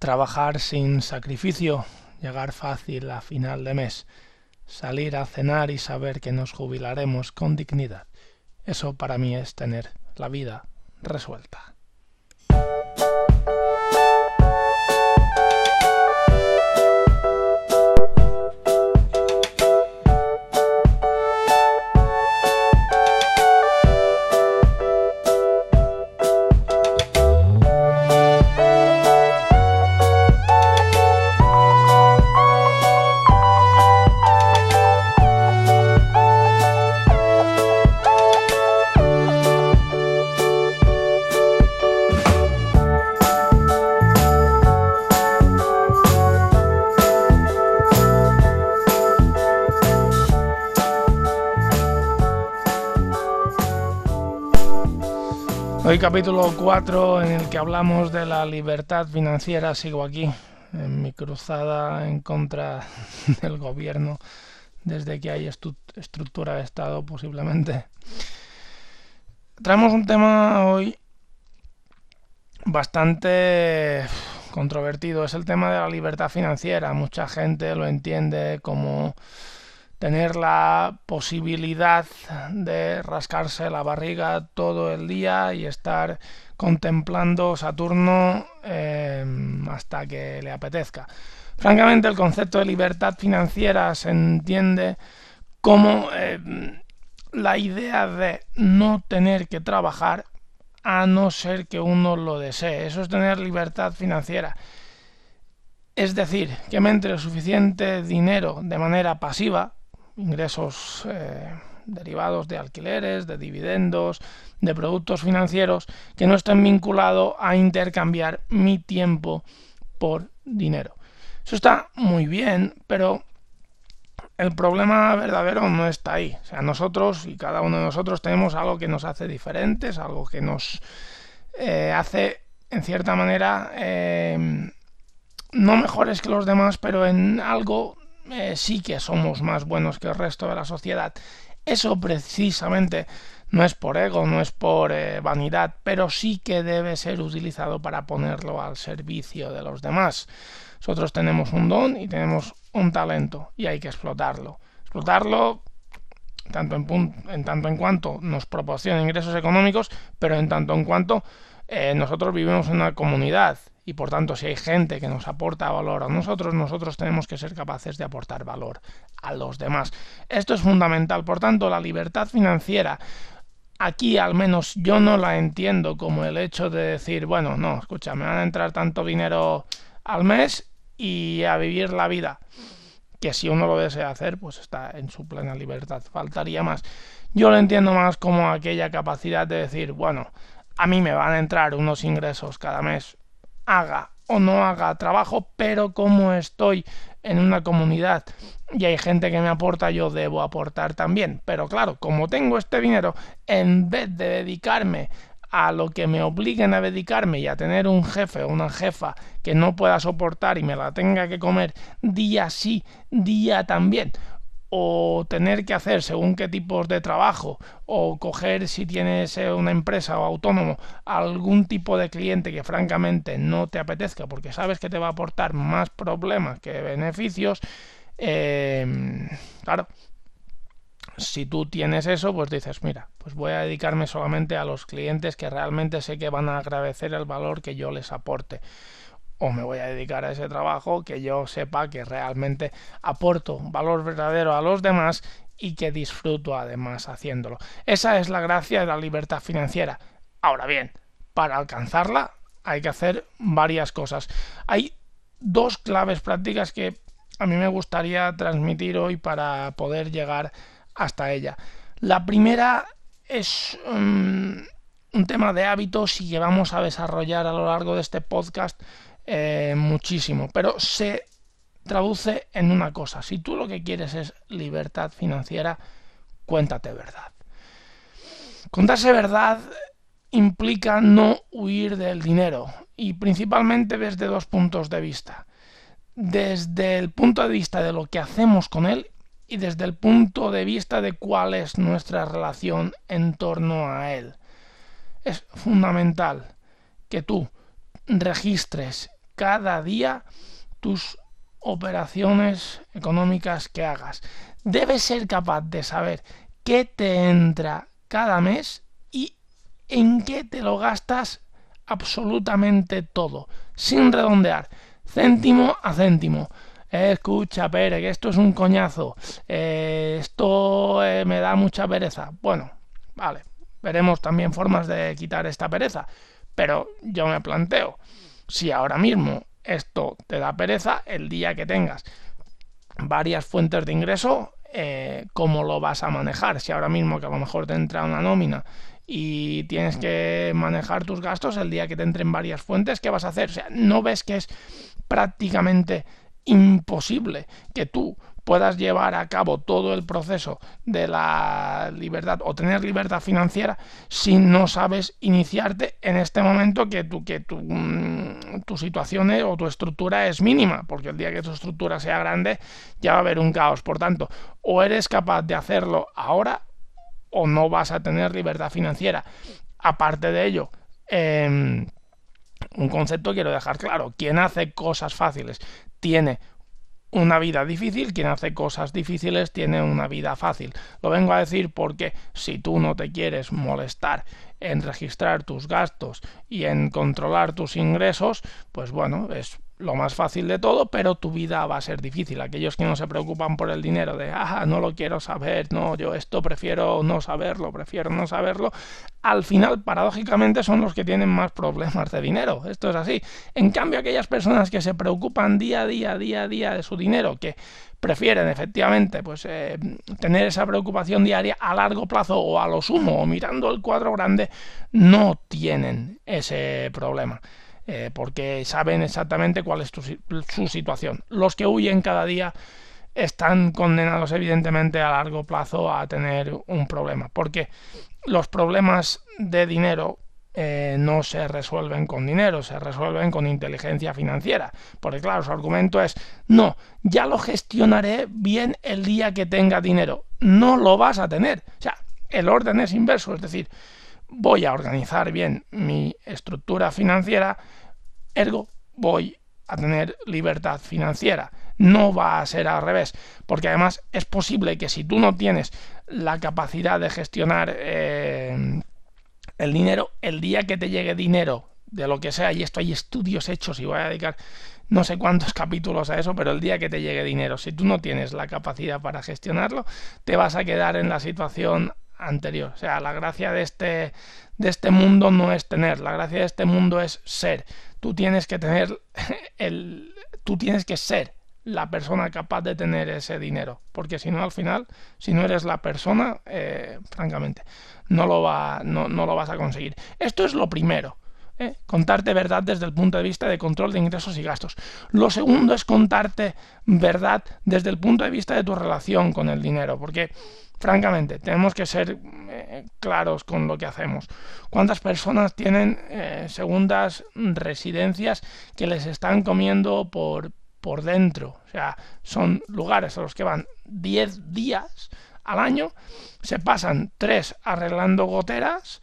trabajar sin sacrificio, llegar fácil a final de mes, salir a cenar y saber que nos jubilaremos con dignidad. Eso para mí es tener la vida resuelta. Hoy capítulo 4 en el que hablamos de la libertad financiera. Sigo aquí en mi cruzada en contra del gobierno desde que hay estructura de Estado posiblemente. Traemos un tema hoy bastante controvertido. Es el tema de la libertad financiera. Mucha gente lo entiende como tener la posibilidad de rascarse la barriga todo el día y estar contemplando Saturno em, hasta que le apetezca. Francamente, el concepto de libertad financiera se entiende como em, la idea de no tener que trabajar a no ser que uno lo desee. Eso es tener libertad financiera. Es decir, que me entre suficiente dinero de manera pasiva ingresos eh, derivados de alquileres, de dividendos, de productos financieros que no estén vinculados a intercambiar mi tiempo por dinero. Eso está muy bien, pero el problema verdadero no está ahí. O sea, nosotros y cada uno de nosotros tenemos algo que nos hace diferentes, algo que nos eh, hace, en cierta manera, eh, no mejores que los demás, pero en algo eh, sí que somos más buenos que el resto de la sociedad. Eso precisamente no es por ego, no es por eh, vanidad, pero sí que debe ser utilizado para ponerlo al servicio de los demás. Nosotros tenemos un don y tenemos un talento y hay que explotarlo. Explotarlo tanto en, en tanto en cuanto nos proporciona ingresos económicos, pero en tanto en cuanto eh, nosotros vivimos en una comunidad y por tanto si hay gente que nos aporta valor a nosotros, nosotros tenemos que ser capaces de aportar valor a los demás. Esto es fundamental, por tanto la libertad financiera aquí al menos yo no la entiendo como el hecho de decir, bueno, no, escucha, me van a entrar tanto dinero al mes y a vivir la vida. Que si uno lo desea hacer, pues está en su plena libertad. Faltaría más. Yo lo entiendo más como aquella capacidad de decir, bueno, a mí me van a entrar unos ingresos cada mes haga o no haga trabajo, pero como estoy en una comunidad y hay gente que me aporta, yo debo aportar también. Pero claro, como tengo este dinero, en vez de dedicarme a lo que me obliguen a dedicarme y a tener un jefe o una jefa que no pueda soportar y me la tenga que comer día sí, día también, o tener que hacer según qué tipos de trabajo o coger si tienes eh, una empresa o autónomo algún tipo de cliente que francamente no te apetezca porque sabes que te va a aportar más problemas que beneficios em, claro si tú tienes eso pues dices mira pues voy a dedicarme solamente a los clientes que realmente sé que van a agradecer el valor que yo les aporte o me voy a dedicar a ese trabajo que yo sepa que realmente aporto valor verdadero a los demás y que disfruto además haciéndolo. Esa es la gracia de la libertad financiera. Ahora bien, para alcanzarla hay que hacer varias cosas. Hay dos claves prácticas que a mí me gustaría transmitir hoy para poder llegar hasta ella. La primera es um, un tema de hábitos y que vamos a desarrollar a lo largo de este podcast eh, muchísimo, pero se traduce en una cosa. Si tú lo que quieres es libertad financiera, cuéntate verdad. Contarse verdad implica no huir del dinero y principalmente desde dos puntos de vista. Desde el punto de vista de lo que hacemos con él y desde el punto de vista de cuál es nuestra relación en torno a él. Es fundamental que tú registres cada día tus operaciones económicas que hagas. Debes ser capaz de saber qué te entra cada mes y en qué te lo gastas absolutamente todo, sin redondear, céntimo a céntimo. Escucha, Pere, que esto es un coñazo. Eh, esto eh, me da mucha pereza. Bueno, vale, veremos también formas de quitar esta pereza. Pero yo me planteo, si ahora mismo esto te da pereza, el día que tengas varias fuentes de ingreso, eh, ¿cómo lo vas a manejar? Si ahora mismo que a lo mejor te entra una nómina y tienes que manejar tus gastos el día que te entren varias fuentes, ¿qué vas a hacer? O sea, ¿no ves que es prácticamente imposible que tú puedas llevar a cabo todo el proceso de la libertad o tener libertad financiera si no sabes iniciarte en este momento que tu, que tu, mm, tu situación o tu estructura es mínima, porque el día que tu estructura sea grande ya va a haber un caos. Por tanto, o eres capaz de hacerlo ahora o no vas a tener libertad financiera. Aparte de ello, em, un concepto quiero dejar claro, quien hace cosas fáciles tiene una vida difícil, quien hace cosas difíciles tiene una vida fácil. Lo vengo a decir porque si tú no te quieres molestar en registrar tus gastos y en controlar tus ingresos, pues bueno, es lo más fácil de todo, pero tu vida va a ser difícil. Aquellos que no se preocupan por el dinero, de, ah, no lo quiero saber, no, yo esto prefiero no saberlo, prefiero no saberlo, al final, paradójicamente, son los que tienen más problemas de dinero. Esto es así. En cambio, aquellas personas que se preocupan día a día, día a día de su dinero, que prefieren efectivamente pues eh, tener esa preocupación diaria a largo plazo o a lo sumo o mirando el cuadro grande no tienen ese problema eh, porque saben exactamente cuál es su situación. Los que huyen cada día están condenados evidentemente a largo plazo a tener un problema, porque los problemas de dinero eh, no se resuelven con dinero, se resuelven con inteligencia financiera. Porque claro, su argumento es, no, ya lo gestionaré bien el día que tenga dinero. No lo vas a tener. O sea, el orden es inverso, es decir, voy a organizar bien mi estructura financiera Ergo, voy a tener libertad financiera. No va a ser al revés, porque además es posible que si tú no tienes la capacidad de gestionar eh, el dinero, el día que te llegue dinero de lo que sea, y esto hay estudios hechos y voy a dedicar no sé cuántos capítulos a eso, pero el día que te llegue dinero, si tú no tienes la capacidad para gestionarlo, te vas a quedar en la situación anterior. O sea, la gracia de este, de este mundo no es tener, la gracia de este mundo es ser tú tienes que tener el, tú tienes que ser la persona capaz de tener ese dinero, porque si no al final, si no eres la persona, eh, francamente, no lo, va, no, no, lo vas a conseguir. Esto es lo primero. ¿Eh? Contarte verdad desde el punto de vista de control de ingresos y gastos. Lo segundo es contarte verdad desde el punto de vista de tu relación con el dinero, porque francamente, tenemos que ser eh, claros con lo que hacemos. ¿Cuántas personas tienen eh, segundas residencias que les están comiendo por, por dentro? O sea, son lugares a los que van 10 días al año, se pasan 3 arreglando goteras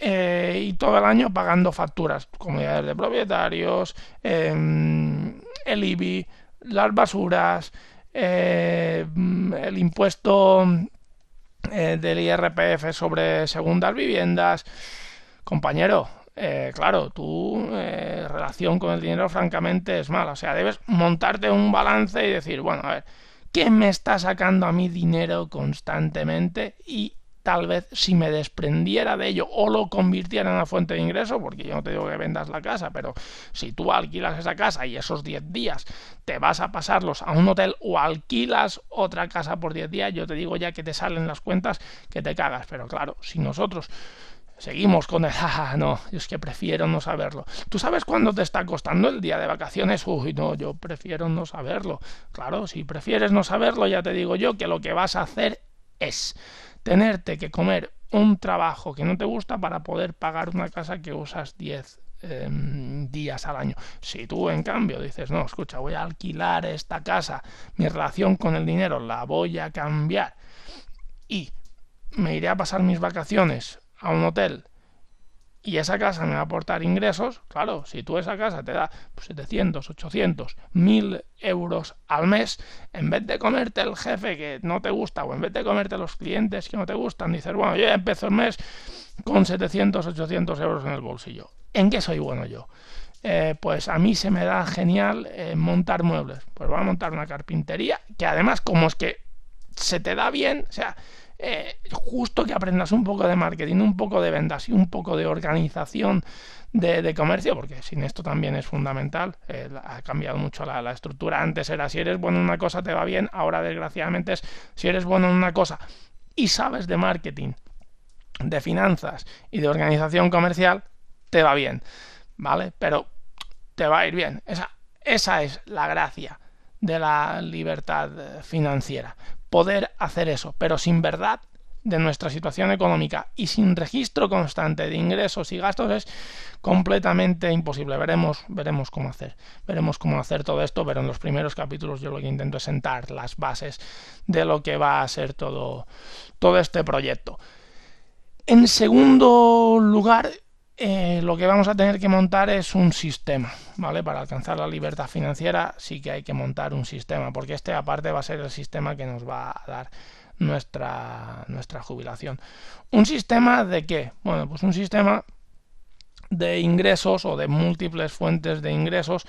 eh, y todo el año pagando facturas, comunidades de propietarios, em, el IBI, las basuras, el impuesto eh, del IRPF sobre segundas viviendas. Compañero, eh, claro, tu eh, relación con el dinero francamente es mala. O sea, debes montarte un balance y decir, bueno, a ver, ¿qué me está sacando a mí dinero constantemente? Y tal vez si me desprendiera de ello o lo convirtiera en una fuente de ingreso, porque yo no te digo que vendas la casa, pero si tú alquilas esa casa y esos 10 días te vas a pasarlos a un hotel o alquilas otra casa por 10 días, yo te digo ya que te salen las cuentas que te cagas. Pero claro, si nosotros seguimos con el, ah, no, es que prefiero no saberlo. ¿Tú sabes cuándo te está costando el día de vacaciones? Uy, no, yo prefiero no saberlo. Claro, si prefieres no saberlo, ya te digo yo que lo que vas a hacer es tenerte que comer un trabajo que no te gusta para poder pagar una casa que usas 10 em, días al año. Si tú en cambio dices, no, escucha, voy a alquilar esta casa, mi relación con el dinero la voy a cambiar y me iré a pasar mis vacaciones a un hotel y esa casa me va a aportar ingresos, claro, si tú esa casa te da 700, 800, 1000 euros al mes, en vez de comerte el jefe que no te gusta o en vez de comerte los clientes que no te gustan, dices, bueno, yo ya empiezo el mes con 700, 800 euros en el bolsillo. ¿En qué soy bueno yo? Eh, pues a mí se me da genial eh, montar muebles. Pues voy a montar una carpintería que además como es que se te da bien, o sea, eh, justo que aprendas un poco de marketing, un poco de ventas y un poco de organización de, comercio, porque sin esto también es fundamental. Ha cambiado mucho la, estructura. Antes era si eres bueno en una cosa te va bien, ahora desgraciadamente es si eres bueno en una cosa y sabes de marketing, de finanzas y de organización comercial, te va bien, ¿vale? Pero te va a ir bien. Esa es la gracia de la libertad eh, financiera poder hacer eso, pero sin verdad de nuestra situación económica y sin registro constante de ingresos y gastos es completamente imposible. Veremos, veremos cómo hacer. Veremos cómo hacer todo esto, pero en los primeros capítulos yo lo que intento es sentar las bases de lo que va a ser todo, todo este proyecto. En segundo lugar, eh, lo que vamos a tener que montar es un sistema, ¿vale? Para alcanzar la libertad financiera sí que hay que montar un sistema, porque este aparte va a ser el sistema que nos va a dar nuestra, nuestra jubilación. ¿Un sistema de qué? Bueno, pues un sistema de ingresos o de múltiples fuentes de ingresos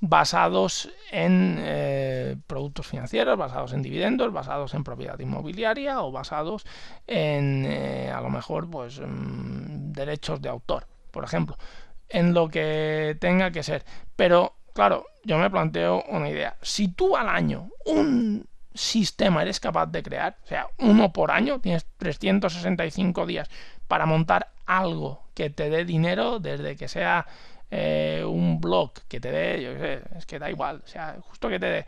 basados en eh, productos financieros, basados en dividendos, basados en propiedad inmobiliaria o basados en, eh, a lo mejor, pues, mm, derechos de autor por ejemplo, en lo que tenga que ser. Pero, claro, yo me planteo una idea. Si tú al año un sistema eres capaz de crear, o sea, uno por año, tienes 365 días para montar algo que te dé dinero, desde que sea eh, un blog que te dé, yo sé, es que da igual, o sea, justo que te dé,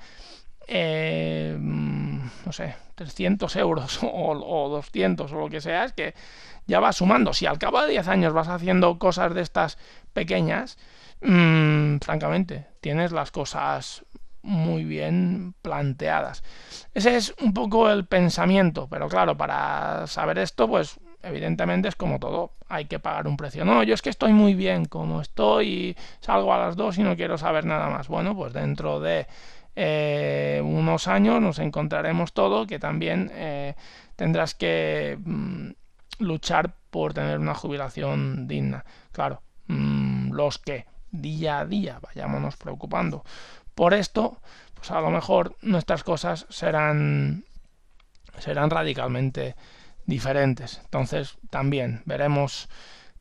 eh, no sé, 300 euros o, o 200 o lo que sea, es que ya vas sumando. Si al cabo de 10 años vas haciendo cosas de estas pequeñas, mmm, francamente, tienes las cosas muy bien planteadas. Ese es un poco el pensamiento, pero claro, para saber esto, pues evidentemente es como todo, hay que pagar un precio. No, yo es que estoy muy bien como estoy salgo a las dos y no quiero saber nada más. Bueno, pues dentro de eh, unos años nos encontraremos todo que también eh, tendrás que... Mm, luchar por tener una jubilación digna. Claro, mm, los que día a día vayámonos preocupando por esto, pues a lo mejor nuestras cosas serán serán radicalmente diferentes. Entonces, también veremos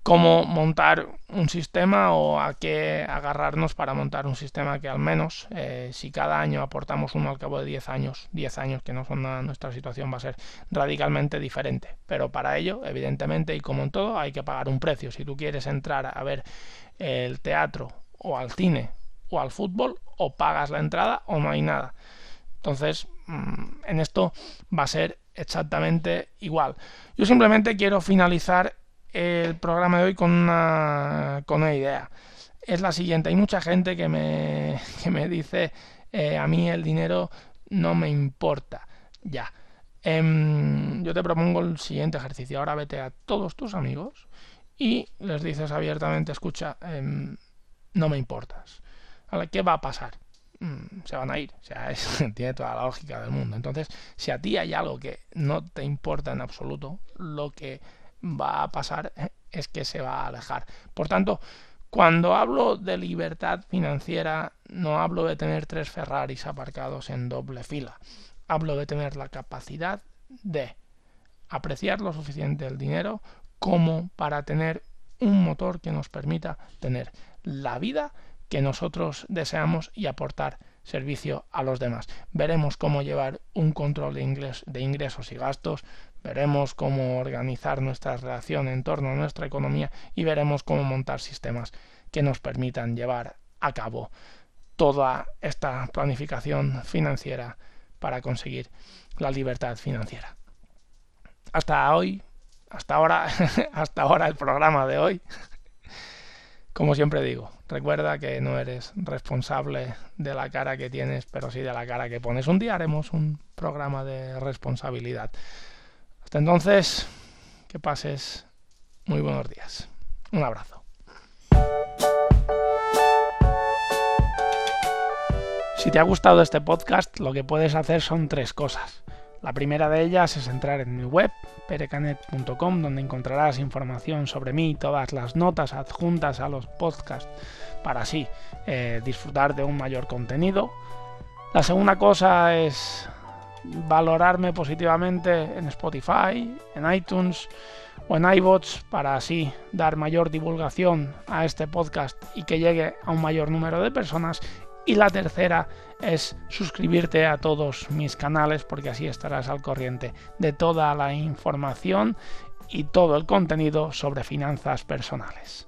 cómo montar un sistema o a qué agarrarnos para montar un sistema que al menos eh, si cada año aportamos uno al cabo de 10 años, 10 años que no son nada, nuestra situación va a ser radicalmente diferente. Pero para ello, evidentemente, y como en todo, hay que pagar un precio. Si tú quieres entrar a ver el teatro o al cine o al fútbol, o pagas la entrada o no hay nada. Entonces, mm, en esto va a ser exactamente igual. Yo simplemente quiero finalizar el programa de hoy con una, con una idea. Es la siguiente. Hay mucha gente que me, que me dice, eh, a mí el dinero no me importa. Ya. Em, yo te propongo el siguiente ejercicio. Ahora vete a todos tus amigos y les dices abiertamente, escucha, em, no me importas. ¿Qué va a pasar? Mm, se van a ir. O sea, tiene toda la lógica del mundo. Entonces, si a ti hay algo que no te importa en absoluto, lo que va a pasar es que se va a alejar. Por tanto, cuando hablo de libertad financiera, no hablo de tener tres Ferraris aparcados en doble fila. Hablo de tener la capacidad de apreciar lo suficiente el dinero como para tener un motor que nos permita tener la vida que nosotros deseamos y aportar servicio a los demás. Veremos cómo llevar un control de, ingresos y gastos, veremos cómo organizar nuestra relación en torno a nuestra economía y veremos cómo montar sistemas que nos permitan llevar a cabo toda esta planificación financiera para conseguir la libertad financiera. Hasta hoy, hasta ahora, hasta ahora el programa de hoy. Como siempre digo, recuerda que no eres responsable de la cara que tienes, pero sí de la cara que pones. Un día haremos un programa de responsabilidad. Hasta entonces, que pases muy buenos días. Un abrazo. Si te ha gustado este podcast, lo que puedes hacer son tres cosas. La primera de ellas es entrar en mi web, perecanet.com, donde encontrarás información sobre mí y todas las notas adjuntas a los podcasts para así eh, disfrutar de un mayor contenido. La segunda cosa es valorarme positivamente en Spotify, en iTunes o en iBots para así dar mayor divulgación a este podcast y que llegue a un mayor número de personas. Y la tercera es suscribirte a todos mis canales porque así estarás al corriente de toda la información y todo el contenido sobre finanzas personales.